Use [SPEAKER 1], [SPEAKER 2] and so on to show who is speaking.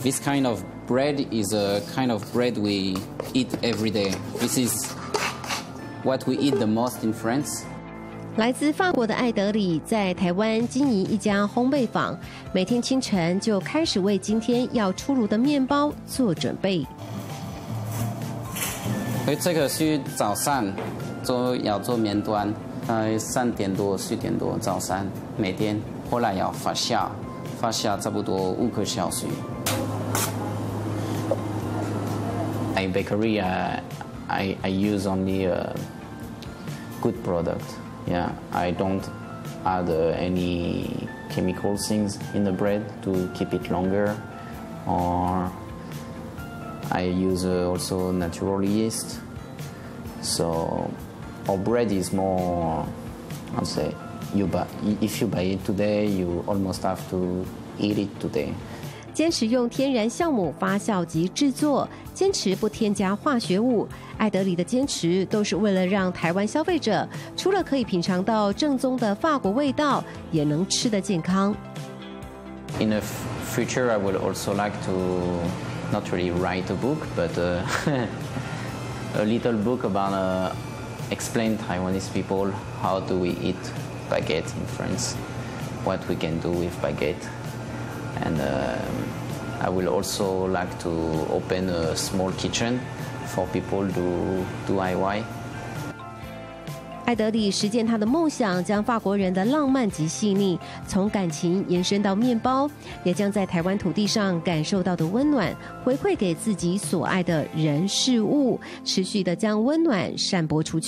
[SPEAKER 1] This kind of bread is a kind of bread we eat every day. This is what we eat the most in France.
[SPEAKER 2] 来自法国的艾德里在台湾经营一家烘焙坊，每天清晨就开始为今天要出炉的面包做准备。
[SPEAKER 1] 所以这个是早上做要做面团，呃，三点多四点多早上每天，后来要发酵，发酵差不多五个小时。In bakery, I I I use only a good product. Yeah, I don't add uh, any chemical things in the bread to keep it longer, or I use also natural yeast. So our bread is more, I'd say, you buy if you buy it today, you almost have to eat it today.
[SPEAKER 2] 坚持用天然酵母发酵及制作，坚持不添加化学物。艾德里的坚持都是为了让台湾消费者除了可以品尝到正宗的法国味道，也能吃得健康。
[SPEAKER 1] In the future, I would also like to not really write a book, but a little book about uh, explain Taiwanese people how do we eat baguette in France, what we can do with baguette. And I will also like to open a small kitchen for people to do DIY.
[SPEAKER 2] 艾德里实践他的梦想，将法国人的浪漫及细腻，从感情延伸到面包，也将在台湾土地上感受到的温暖，回馈给自己所爱的人事物，持续的将温暖散播出去。